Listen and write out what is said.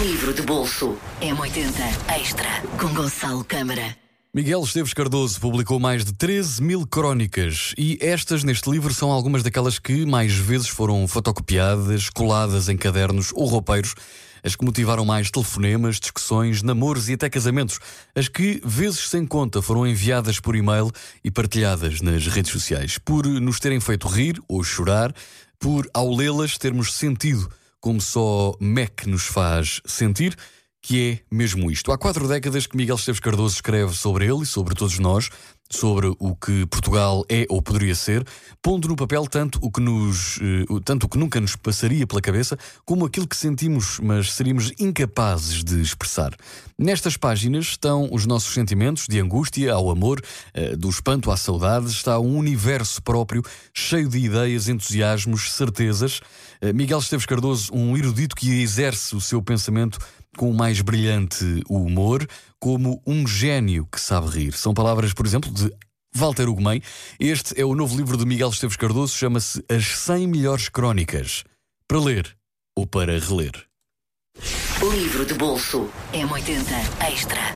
Livro de bolso. M80 Extra com Gonçalo Câmara. Miguel Esteves Cardoso publicou mais de 13 mil crónicas e estas neste livro são algumas daquelas que mais vezes foram fotocopiadas, coladas em cadernos ou roupeiros, as que motivaram mais telefonemas, discussões, namoros e até casamentos, as que, vezes sem conta, foram enviadas por e-mail e partilhadas nas redes sociais, por nos terem feito rir ou chorar, por, ao lê-las, termos sentido como só Mac nos faz sentir, que é mesmo isto. Há quatro décadas que Miguel Esteves Cardoso escreve sobre ele e sobre todos nós, sobre o que Portugal é ou poderia ser, pondo no papel tanto o que nos, eh, tanto o que nunca nos passaria pela cabeça, como aquilo que sentimos, mas seríamos incapazes de expressar. Nestas páginas estão os nossos sentimentos de angústia ao amor, eh, do espanto à saudade, está um universo próprio, cheio de ideias, entusiasmos, certezas. Eh, Miguel Esteves Cardoso, um erudito que exerce o seu pensamento com o mais brilhante humor, como um gênio que sabe rir. São palavras, por exemplo, de Walter Ugumem. Este é o novo livro de Miguel Esteves Cardoso, chama-se As 100 Melhores Crónicas. Para ler ou para reler. Livro de bolso M80 Extra.